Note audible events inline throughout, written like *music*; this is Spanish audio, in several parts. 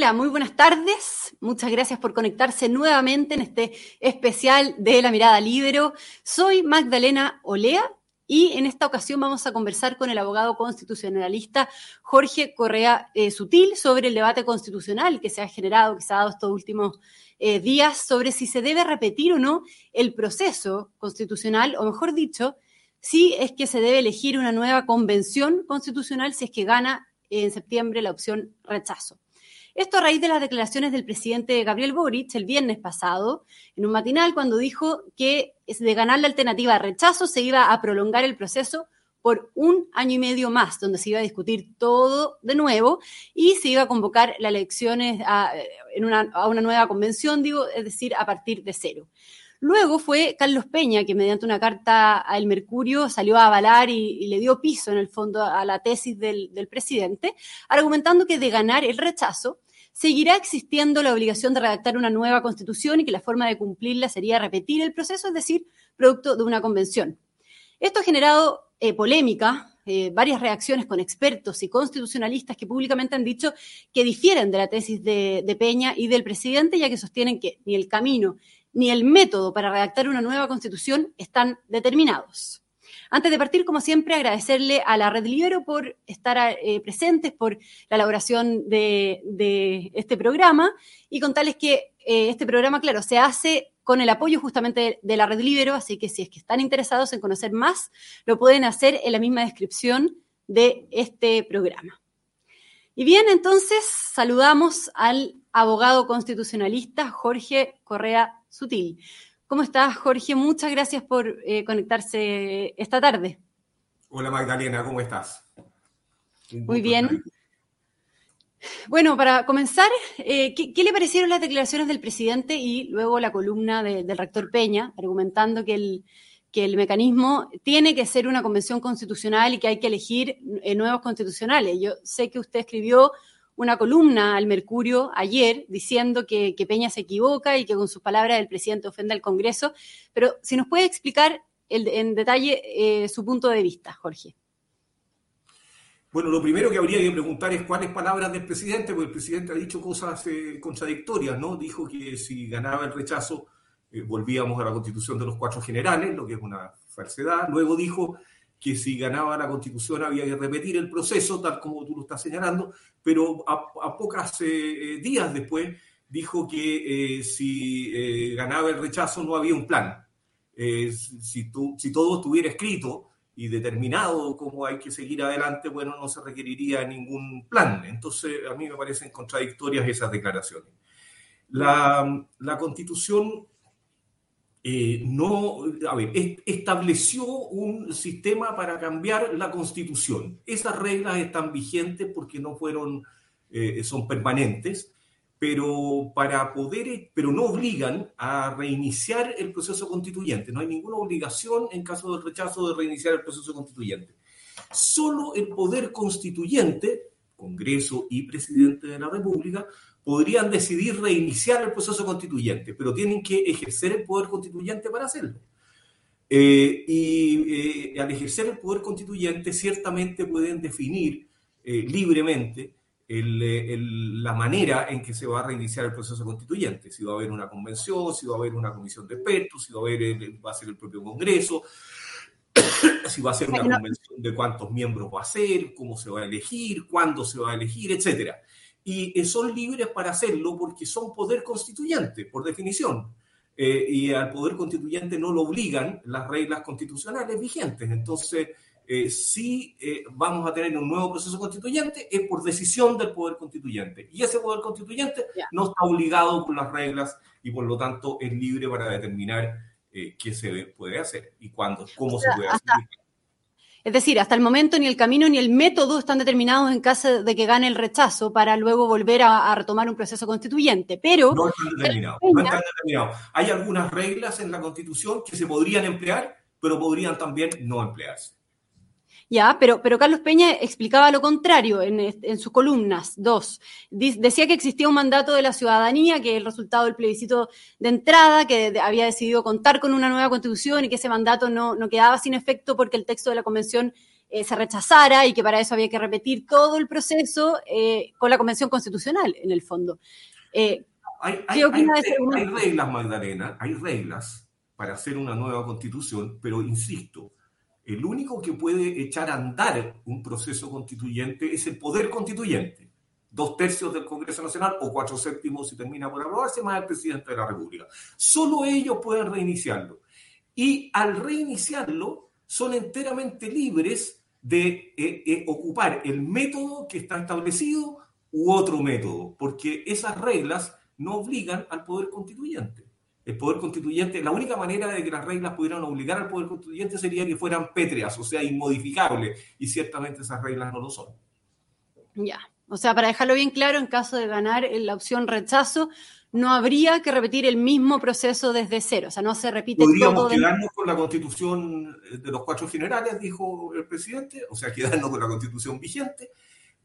Hola, muy buenas tardes. Muchas gracias por conectarse nuevamente en este especial de La Mirada Libero. Soy Magdalena Olea y en esta ocasión vamos a conversar con el abogado constitucionalista Jorge Correa eh, Sutil sobre el debate constitucional que se ha generado, que se ha dado estos últimos eh, días, sobre si se debe repetir o no el proceso constitucional, o mejor dicho, si es que se debe elegir una nueva convención constitucional si es que gana en septiembre la opción rechazo. Esto a raíz de las declaraciones del presidente Gabriel Boric el viernes pasado, en un matinal, cuando dijo que de ganar la alternativa rechazo se iba a prolongar el proceso por un año y medio más, donde se iba a discutir todo de nuevo y se iba a convocar las elecciones a, en una, a una nueva convención, digo, es decir, a partir de cero. Luego fue Carlos Peña, que mediante una carta al Mercurio salió a avalar y, le dio piso, en el fondo, a la tesis del, presidente, argumentando que de ganar el rechazo, seguirá existiendo la obligación de redactar una nueva constitución y que la forma de cumplirla sería repetir el proceso, es decir, producto de una convención. Esto ha generado eh, polémica, eh, varias reacciones con expertos y constitucionalistas que públicamente han dicho que difieren de la tesis de Peña y del presidente, ya que sostienen que ni el camino ni el método para redactar una nueva constitución están determinados. Antes de partir, como siempre, agradecerle a la Red Libero por estar eh, presentes, por la elaboración de, este programa y contarles que eh, este programa, claro, se hace con el apoyo justamente de la Red Libero, así que si es que están interesados en conocer más, lo pueden hacer en la misma descripción de este programa. Y bien, entonces saludamos al abogado constitucionalista Jorge Correa Sutil. ¿Cómo estás, Jorge? Muchas gracias por eh, conectarse esta tarde. Hola, Magdalena, ¿cómo estás? Muy bien. Bueno, para comenzar, eh, ¿qué, le parecieron las declaraciones del presidente y luego la columna del rector Peña, argumentando que el, que el mecanismo tiene que ser una convención constitucional y que hay que elegir eh, nuevos constitucionales? Yo sé que usted escribió una columna al Mercurio ayer diciendo que, Peña se equivoca y que con sus palabras el presidente ofende al Congreso, pero si nos puede explicar en detalle eh, su punto de vista, Jorge. Bueno, lo primero que habría que preguntar es cuáles palabras del presidente, porque el presidente ha dicho cosas eh, contradictorias, ¿no? Dijo que si ganaba el rechazo eh, volvíamos a la constitución de los cuatro generales, lo que es una falsedad. Luego dijo que si ganaba la constitución había que repetir el proceso, tal como tú lo estás señalando, pero a, pocos eh, eh, días después dijo que eh, si ganaba el rechazo no había un plan. si, si todo estuviera escrito y determinado cómo hay que seguir adelante, bueno, no se requeriría ningún plan. Entonces, a mí me parecen contradictorias esas declaraciones. La, la constitución eh, no, a ver, estableció un sistema para cambiar la constitución. Esas reglas están vigentes porque no fueron, eh, son permanentes, pero para poder, pero no obligan a reiniciar el proceso constituyente. No hay ninguna obligación en caso del rechazo de reiniciar el proceso constituyente. Solo el poder constituyente, Congreso y presidente de la República, podrían decidir reiniciar el proceso constituyente, pero tienen que ejercer el poder constituyente para hacerlo. Eh, y eh, al ejercer el poder constituyente, ciertamente pueden definir eh, libremente la manera en que se va a reiniciar el proceso constituyente. Si va a haber una convención, si va a haber una comisión de expertos, si va a, haber va a ser el propio Congreso, *coughs* si va a ser una convención de cuántos miembros va a ser, cómo se va a elegir, cuándo se va a elegir, etcétera y eh, son libres para hacerlo porque son poder constituyente, por definición. Eh, y al poder constituyente no lo obligan las reglas constitucionales vigentes. Entonces, eh, si vamos a tener un nuevo proceso constituyente, es por decisión del poder constituyente. Y ese poder constituyente no está obligado por las reglas y por lo tanto es libre para determinar qué se puede hacer y cuándo, cómo se puede hacer. Es decir, hasta el momento ni el camino ni el método están determinados en caso de que gane el rechazo para luego volver a, retomar un proceso constituyente. Pero. No están determinados. No están determinados. Hay algunas reglas en la Constitución que se podrían emplear, pero podrían también no emplearse. Ya, pero, pero Carlos Peña explicaba lo contrario en, sus columnas, dos. Decía que existía un mandato de la ciudadanía, que el resultado del plebiscito de entrada, que había decidido contar con una nueva constitución y que ese mandato no, quedaba sin efecto porque el texto de la convención eh, se rechazara y que para eso había que repetir todo el proceso eh, con la Convención Constitucional, en el fondo. Eh, hay, ¿Qué opina de ese Hay reglas, Magdalena, hay reglas para hacer una nueva constitución, pero insisto, el único que puede echar a andar un proceso constituyente es el poder constituyente. Dos tercios del Congreso Nacional o cuatro séptimos si termina por aprobarse, más el presidente de la República. Solo ellos pueden reiniciarlo. Y al reiniciarlo, son enteramente libres de eh, eh, ocupar el método que está establecido u otro método, porque esas reglas no obligan al poder constituyente. El poder constituyente, la única manera de que las reglas pudieran obligar al poder constituyente sería que fueran pétreas, o sea, inmodificables, y ciertamente esas reglas no lo son. Ya, o sea, para dejarlo bien claro, en caso de ganar la opción rechazo, no habría que repetir el mismo proceso desde cero, o sea, no se repite Podríamos quedarnos con la constitución de los cuatro generales, dijo el presidente, o sea, quedarnos con la constitución vigente,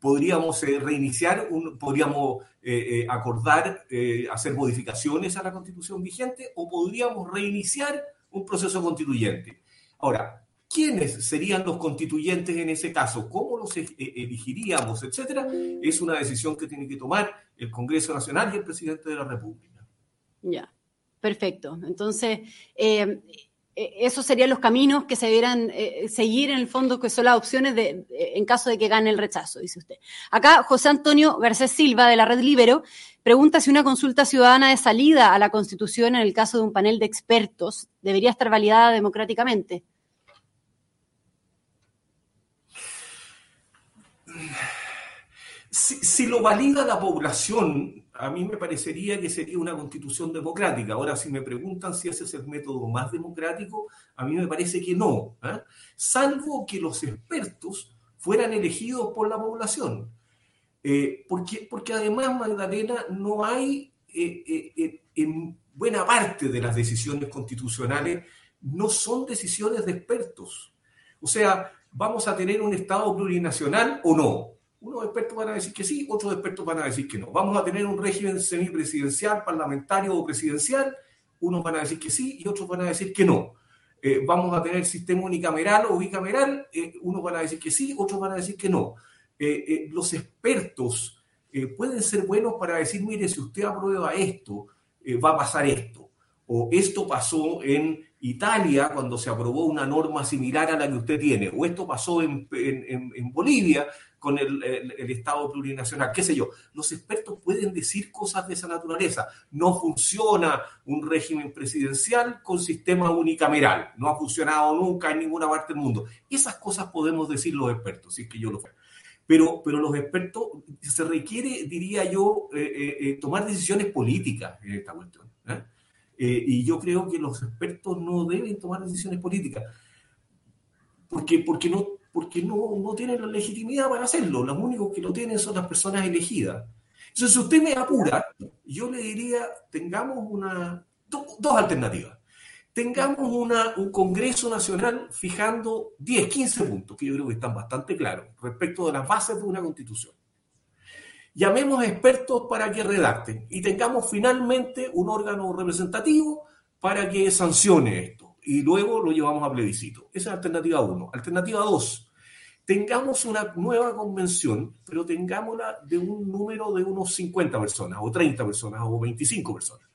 podríamos eh, reiniciar, podríamos eh, eh, acordar, hacer modificaciones a la constitución vigente o podríamos reiniciar un proceso constituyente. Ahora, ¿quiénes serían los constituyentes en ese caso? ¿Cómo los elegiríamos? Etcétera. Es una decisión que tiene que tomar el Congreso Nacional y el presidente de la República. Ya, perfecto. Entonces, esos serían los caminos que se debieran eh, seguir en el fondo, que son las opciones de, en caso de que gane el rechazo, dice usted. Acá José Antonio Garcés Silva, de la Red Libero, pregunta si una consulta ciudadana de salida a la Constitución en el caso de un panel de expertos debería estar validada democráticamente. Si, lo valida la población, a mí me parecería que sería una constitución democrática. Ahora, si me preguntan si ese es el método más democrático, a mí me parece que no, ¿eh? salvo que los expertos fueran elegidos por la población. Eh, porque, porque además, Magdalena, no hay, eh, en buena parte de las decisiones constitucionales, no son decisiones de expertos. O sea, vamos a tener un Estado plurinacional o no unos expertos van a decir que sí, otros expertos van a decir que no. Vamos a tener un régimen semipresidencial, parlamentario o presidencial, unos van a decir que sí y otros van a decir que no. Eh, vamos a tener sistema unicameral o bicameral, eh, unos van a decir que sí, otros van a decir que no. Eh, los expertos pueden ser buenos para decir, mire, si usted aprueba esto, va a pasar esto. O esto pasó en Italia cuando se aprobó una norma similar a la que usted tiene. O esto pasó en, en Bolivia con el, Estado plurinacional, qué sé yo. Los expertos pueden decir cosas de esa naturaleza. No funciona un régimen presidencial con sistema unicameral. No ha funcionado nunca en ninguna parte del mundo. Esas cosas podemos decir los expertos, si es que yo lo fuera. Pero, pero los expertos, se requiere, diría yo, eh, eh, eh, tomar decisiones políticas en esta cuestión. y yo creo que los expertos no deben tomar decisiones políticas. Porque, porque no, porque no, no tienen la legitimidad para hacerlo. Los únicos que lo tienen son las personas elegidas. Entonces, si usted me apura, yo le diría, tengamos una, dos alternativas. Tengamos una, un Congreso Nacional fijando 10, 15 puntos, que yo creo que están bastante claros, respecto de las bases de una constitución. Llamemos expertos para que redacten y tengamos finalmente un órgano representativo para que sancione esto. Y luego lo llevamos a plebiscito. Esa es alternativa 1. Alternativa 2 tengamos una nueva convención, pero tengámosla de un número de unos 50 personas, o 30 personas, o 25 personas.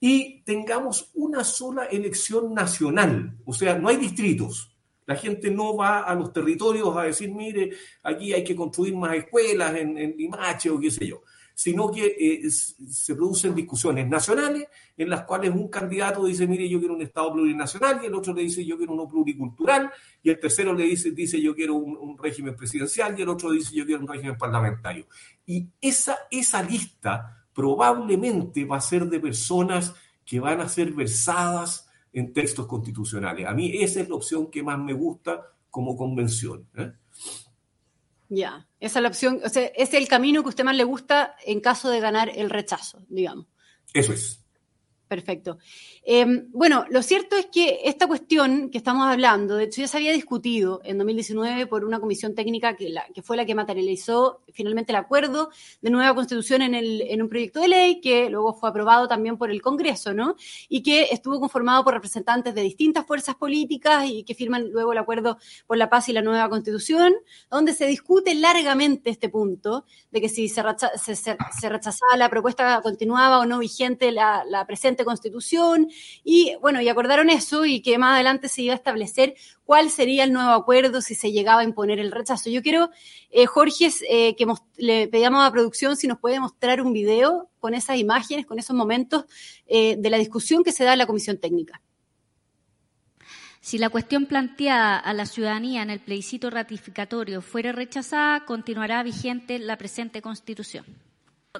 Y tengamos una sola elección nacional, o sea, no hay distritos. La gente no va a los territorios a decir, mire, aquí hay que construir más escuelas en, en Limache o qué sé yo sino que eh, se producen discusiones nacionales en las cuales un candidato dice, mire, yo quiero un Estado plurinacional, y el otro le dice, yo quiero uno pluricultural, y el tercero le dice, dice yo quiero un, régimen presidencial, y el otro dice, yo quiero un régimen parlamentario. Y esa, esa lista probablemente va a ser de personas que van a ser versadas en textos constitucionales. A mí esa es la opción que más me gusta como convención. ¿eh? Ya, esa es la opción, o sea, es el camino que a usted más le gusta en caso de ganar el rechazo, digamos. Eso es. Perfecto. Em, bueno, lo cierto es que esta cuestión que estamos hablando, de hecho ya se había discutido en 2019 por una comisión técnica que, la, que fue la que materializó finalmente el acuerdo de nueva constitución en, el, en un proyecto de ley que luego fue aprobado también por el Congreso, ¿no? Y que estuvo conformado por representantes de distintas fuerzas políticas y que firman luego el acuerdo por la paz y la nueva constitución, donde se discute largamente este punto de que si se, se, rechazaba la propuesta continuaba o no vigente la, la presente constitución y bueno, y acordaron eso y que más adelante se iba a establecer cuál sería el nuevo acuerdo si se llegaba a imponer el rechazo. Yo quiero, eh, Jorge, eh, que le pedíamos a producción si nos puede mostrar un video con esas imágenes, con esos momentos eh, de la discusión que se da en la comisión técnica. Si la cuestión planteada a la ciudadanía en el plebiscito ratificatorio fuera rechazada, continuará vigente la presente Constitución.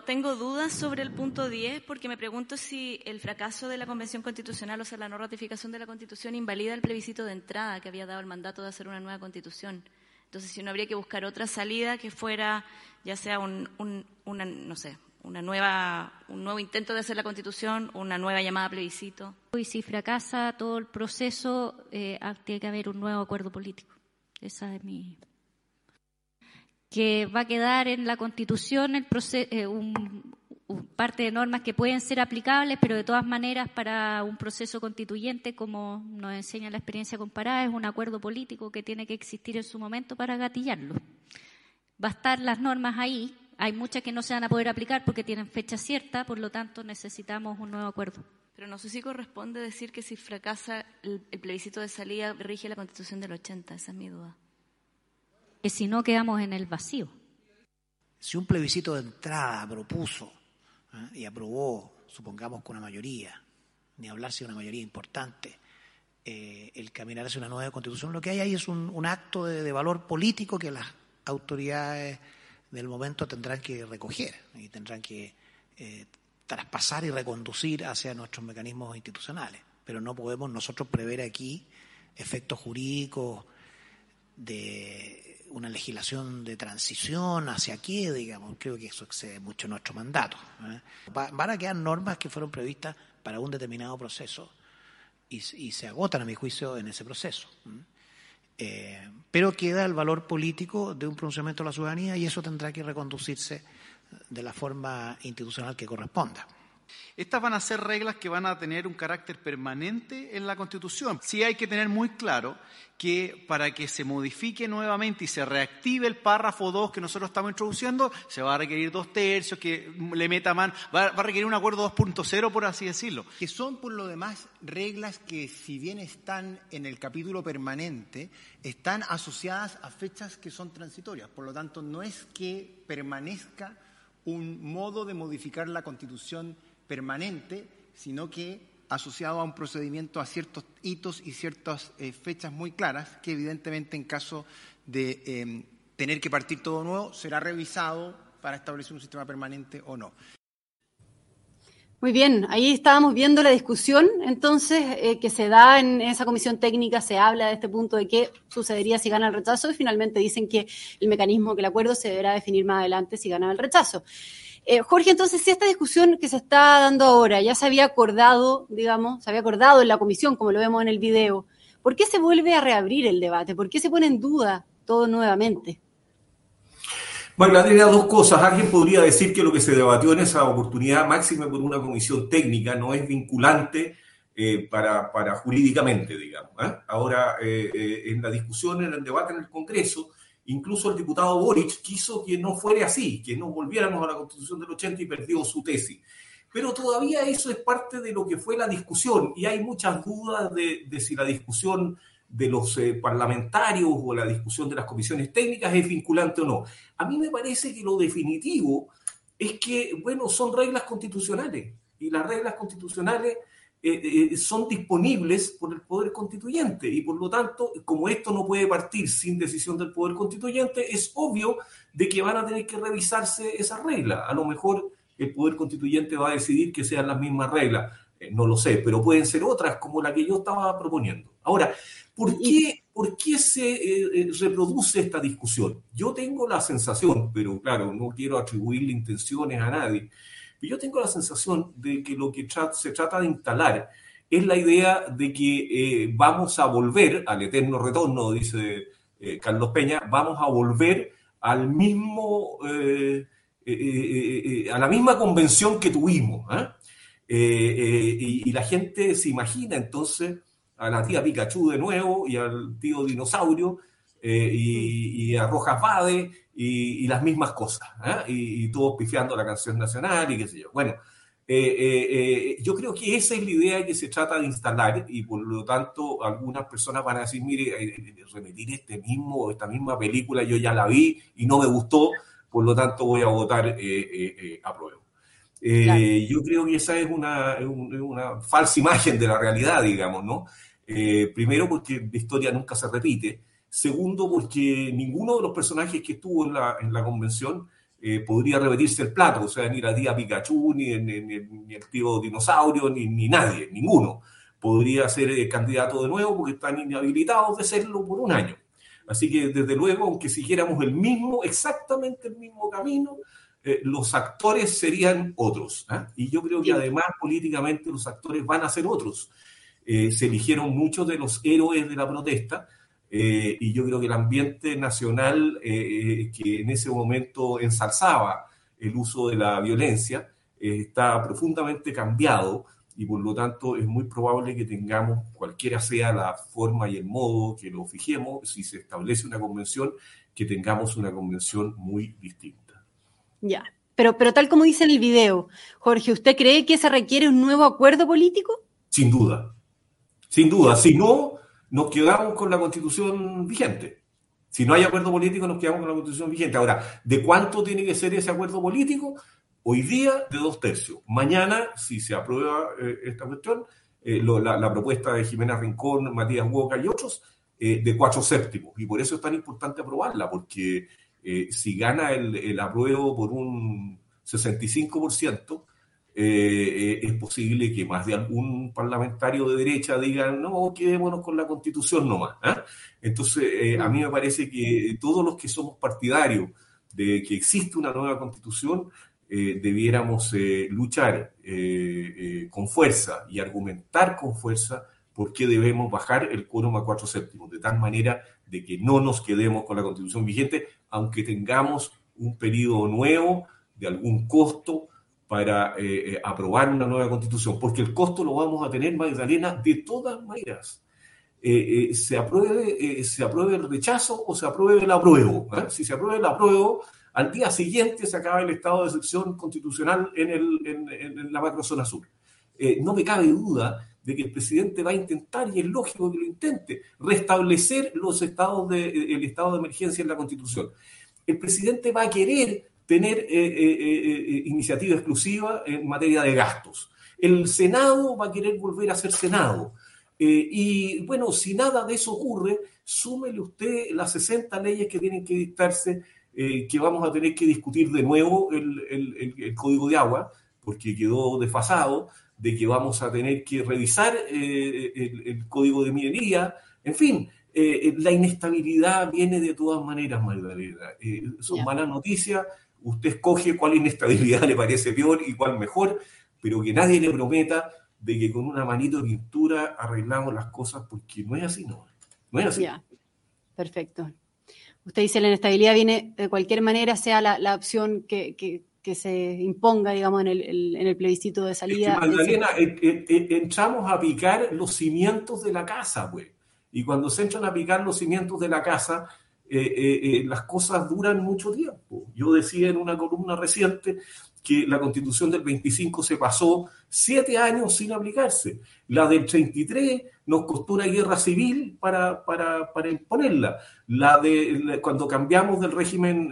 Tengo dudas sobre el punto 10 porque me pregunto si el fracaso de la Convención Constitucional, o sea, la no ratificación de la Constitución, invalida el plebiscito de entrada que había dado el mandato de hacer una nueva Constitución. Entonces, si no habría que buscar otra salida que fuera, ya sea un, una, no sé, una nueva, un nuevo intento de hacer la Constitución, una nueva llamada plebiscito. Y si fracasa todo el proceso, eh, tiene que haber un nuevo acuerdo político. Esa es mi que va a quedar en la Constitución el eh, un, parte de normas que pueden ser aplicables, pero de todas maneras para un proceso constituyente, como nos enseña la experiencia comparada, es un acuerdo político que tiene que existir en su momento para gatillarlo. Va a estar las normas ahí, hay muchas que no se van a poder aplicar porque tienen fecha cierta, por lo tanto necesitamos un nuevo acuerdo. Pero no sé si corresponde decir que si fracasa el plebiscito de salida rige la Constitución del 80, esa es mi duda que si no quedamos en el vacío. Si un plebiscito de entrada propuso ¿eh? y aprobó, supongamos con una mayoría, ni hablar si una mayoría importante, eh, el caminar hacia una nueva constitución, lo que hay ahí es un, acto de, valor político que las autoridades del momento tendrán que recoger y tendrán que eh, traspasar y reconducir hacia nuestros mecanismos institucionales. Pero no podemos nosotros prever aquí efectos jurídicos de una legislación de transición hacia qué, digamos, creo que eso excede mucho nuestro mandato. ¿eh? Van a quedar normas que fueron previstas para un determinado proceso y, se agotan, a mi juicio, en ese proceso. Eh, pero queda el valor político de un pronunciamiento de la ciudadanía y eso tendrá que reconducirse de la forma institucional que corresponda. Estas van a ser reglas que van a tener un carácter permanente en la Constitución. Sí hay que tener muy claro que para que se modifique nuevamente y se reactive el párrafo 2 que nosotros estamos introduciendo, se va a requerir dos tercios, que le meta mano, va, a requerir un acuerdo 2.0, por así decirlo. Que son, por lo demás, reglas que, si bien están en el capítulo permanente, están asociadas a fechas que son transitorias. Por lo tanto, no es que permanezca un modo de modificar la Constitución permanente, sino que asociado a un procedimiento a ciertos hitos y ciertas eh, fechas muy claras, que evidentemente en caso de em, tener que partir todo nuevo, será revisado para establecer un sistema permanente o no. Muy bien, ahí estábamos viendo la discusión, entonces, eh, que se da en esa comisión técnica, se habla de este punto de qué sucedería si gana el rechazo y finalmente dicen que el mecanismo, que el acuerdo se deberá definir más adelante si gana el rechazo. Eh, Jorge, entonces, si esta discusión que se está dando ahora ya se había acordado, digamos, se había acordado en la comisión, como lo vemos en el video, ¿por qué se vuelve a reabrir el debate? ¿Por qué se pone en duda todo nuevamente? Bueno, Andrea, dos cosas. Alguien podría decir que lo que se debatió en esa oportunidad máxima por una comisión técnica no es vinculante eh, para, jurídicamente, digamos. ¿eh? Ahora, en la discusión, en el debate en el Congreso, Incluso el diputado Boric quiso que no fuera así, que no volviéramos a la constitución del 80 y perdió su tesis. Pero todavía eso es parte de lo que fue la discusión y hay muchas dudas de, si la discusión de los eh, parlamentarios o la discusión de las comisiones técnicas es vinculante o no. A mí me parece que lo definitivo es que, bueno, son reglas constitucionales y las reglas constitucionales eh, eh, son disponibles por el Poder Constituyente y por lo tanto, como esto no puede partir sin decisión del Poder Constituyente, es obvio de que van a tener que revisarse esas reglas. A lo mejor el Poder Constituyente va a decidir que sean las mismas reglas, eh, no lo sé, pero pueden ser otras como la que yo estaba proponiendo. Ahora, ¿por qué, ¿por qué se reproduce esta discusión? Yo tengo la sensación, pero claro, no quiero atribuirle intenciones a nadie, yo tengo la sensación de que lo que se trata de instalar es la idea de que eh, vamos a volver al eterno retorno, dice eh, Carlos Peña, vamos a volver al mismo, eh, a la misma convención que tuvimos. Y, y, la gente se imagina entonces a la tía Pikachu de nuevo y al tío dinosaurio y, a Rojas Bade y, las mismas cosas, y, y, todos pifiando la canción nacional y qué sé yo. Bueno, eh, eh, eh, yo creo que esa es la idea que se trata de instalar y por lo tanto algunas personas van a decir, mire, repetir este mismo, esta misma película yo ya la vi y no me gustó, por lo tanto voy a votar a prueba. Yo creo que esa es una, una, falsa imagen de la realidad, digamos, ¿no? primero porque la historia nunca se repite. Segundo porque ninguno de los personajes que estuvo en la, en la convención eh, podría repetirse el plato, o sea, ni la tía Pikachu, ni, el tío dinosaurio, ni, nadie, ninguno podría ser eh, candidato de nuevo porque están inhabilitados de serlo por un año. Así que, desde luego, aunque siguiéramos el mismo, exactamente el mismo camino, eh, los actores serían otros. ¿ah? Y yo creo que además políticamente los actores van a ser otros. se eligieron muchos de los héroes de la protesta, eh, y yo creo que el ambiente nacional eh, eh, que en ese momento ensalzaba el uso de la violencia está profundamente cambiado y por lo tanto es muy probable que tengamos, cualquiera sea la forma y el modo que lo fijemos, si se establece una convención, que tengamos una convención muy distinta. Ya, pero, pero tal como dice en el video, Jorge, ¿usted cree que se requiere un nuevo acuerdo político? Sin duda, sin duda. Si no, nos quedamos con la constitución vigente. Si no hay acuerdo político, nos quedamos con la constitución vigente. Ahora, ¿de cuánto tiene que ser ese acuerdo político? Hoy día, de dos tercios. Mañana, si se aprueba eh, esta cuestión, eh, la, propuesta de Jimena Rincón, Matías Huoca y otros, eh, de cuatro séptimos. Y por eso es tan importante aprobarla, porque si gana el, el apruebo por un 65%, eh, es posible que más de algún parlamentario de derecha diga, no, quedémonos con la constitución nomás. ¿ah? Entonces, eh, a mí me parece que todos los que somos partidarios de que existe una nueva constitución, eh, debiéramos luchar con fuerza y argumentar con fuerza por qué debemos bajar el quórum a cuatro séptimos, de tal manera de que no nos quedemos con la constitución vigente, aunque tengamos un periodo nuevo de algún costo para eh, eh, aprobar una nueva constitución, porque el costo lo vamos a tener, Magdalena, de todas maneras. Eh, se, apruebe, se apruebe el rechazo o se apruebe el apruebo. Si se aprueba el apruebo, al día siguiente se acaba el estado de excepción constitucional en, la macrozona sur. no me cabe duda de que el presidente va a intentar, y es lógico que lo intente, restablecer los estados de, el estado de emergencia en la constitución. El presidente va a querer tener eh, eh, eh, iniciativa exclusiva en materia de gastos. El Senado va a querer volver a ser Senado. y bueno, si nada de eso ocurre, súmele usted las 60 leyes que tienen que dictarse, que vamos a tener que discutir de nuevo el, código de agua, porque quedó desfasado, de que vamos a tener que revisar el, código de minería, en fin, la inestabilidad viene de todas maneras, Magdalena. son malas noticias, usted escoge cuál inestabilidad *laughs* le parece peor y cuál mejor, pero que nadie le prometa de que con una manito de pintura arreglamos las cosas, porque no es así, no. No es así. perfecto. Usted dice la inestabilidad viene de cualquier manera, sea la, opción que, se imponga, digamos, en el, en el plebiscito de salida. Magdalena, eh, eh, eh, entramos a picar los cimientos de la casa, pues. Y cuando se entran a picar los cimientos de la casa, eh, eh, eh, las cosas duran mucho tiempo. Yo decía en una columna reciente que la constitución del 25 se pasó siete años sin aplicarse. La del 33 nos costó una guerra civil para, para, imponerla. La de cuando cambiamos del régimen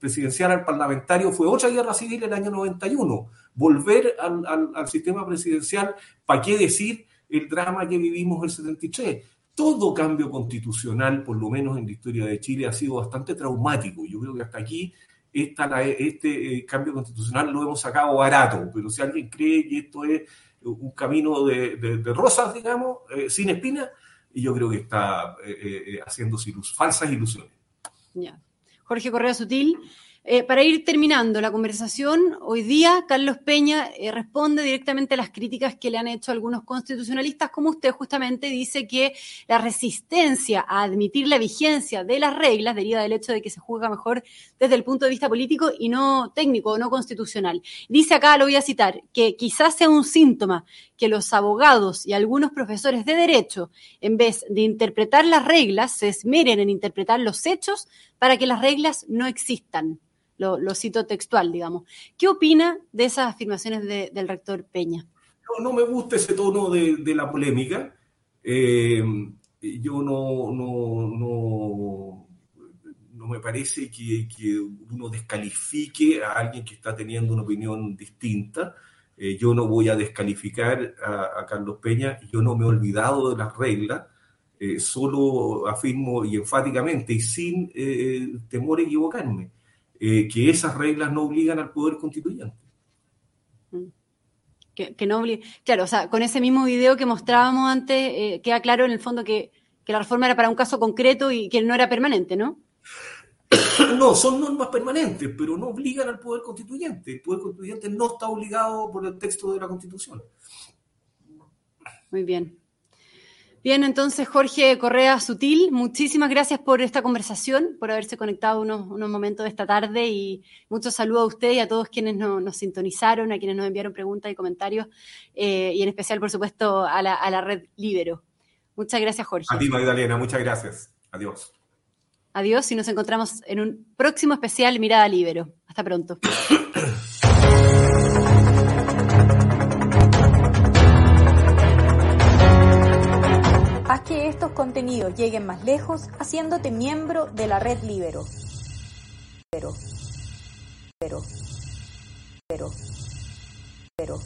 presidencial al parlamentario fue otra guerra civil en el año 91. Volver al, al, al sistema presidencial, ¿para qué decir el drama que vivimos el 73? Todo cambio constitucional, por lo menos en la historia de Chile, ha sido bastante traumático. Yo creo que hasta aquí este eh, cambio constitucional lo hemos sacado barato, pero si alguien cree que esto es un camino de, rosas, digamos, eh, sin espinas, y yo creo que está eh, haciendo falsas ilusiones. Jorge Correa Sutil, Eh, para ir terminando la conversación, hoy día Carlos Peña eh, responde directamente a las críticas que le han hecho algunos constitucionalistas, como usted justamente dice que la resistencia a admitir la vigencia de las reglas deriva del hecho de que se juzga mejor desde el punto de vista político y no técnico o no constitucional. Dice acá, lo voy a citar, que quizás sea un síntoma que los abogados y algunos profesores de derecho, en vez de interpretar las reglas, se esmeren en interpretar los hechos para que las reglas no existan lo, cito textual, digamos. ¿Qué opina de esas afirmaciones del rector Peña? No, me gusta ese tono de, la polémica. Eh, yo no, no, no, me parece que, uno descalifique a alguien que está teniendo una opinión distinta. Eh, yo no voy a descalificar a, Carlos Peña, yo no me he olvidado de las reglas, eh, solo afirmo y enfáticamente y sin temor a equivocarme eh, que esas reglas no obligan al poder constituyente. Que, no Claro, o sea, con ese mismo video que mostrábamos antes, eh, queda claro en el fondo que, la reforma era para un caso concreto y que no era permanente, ¿no? *coughs* No, son normas permanentes, pero no obligan al poder constituyente. El poder constituyente no está obligado por el texto de la Constitución. Muy bien. Bien, entonces Jorge Correa Sutil, muchísimas gracias por esta conversación, por haberse conectado unos, momentos de esta tarde y muchos saludos a usted y a todos quienes nos, sintonizaron, a quienes nos enviaron preguntas y comentarios eh, y en especial, por supuesto, a la, a la red Libero. Muchas gracias, Jorge. A ti, Magdalena, muchas gracias. Adiós. Adiós y nos encontramos en un próximo especial Mirada Libero. Hasta pronto. *coughs* estos contenidos lleguen más lejos haciéndote miembro de la red Libero. Pero, pero, pero, pero.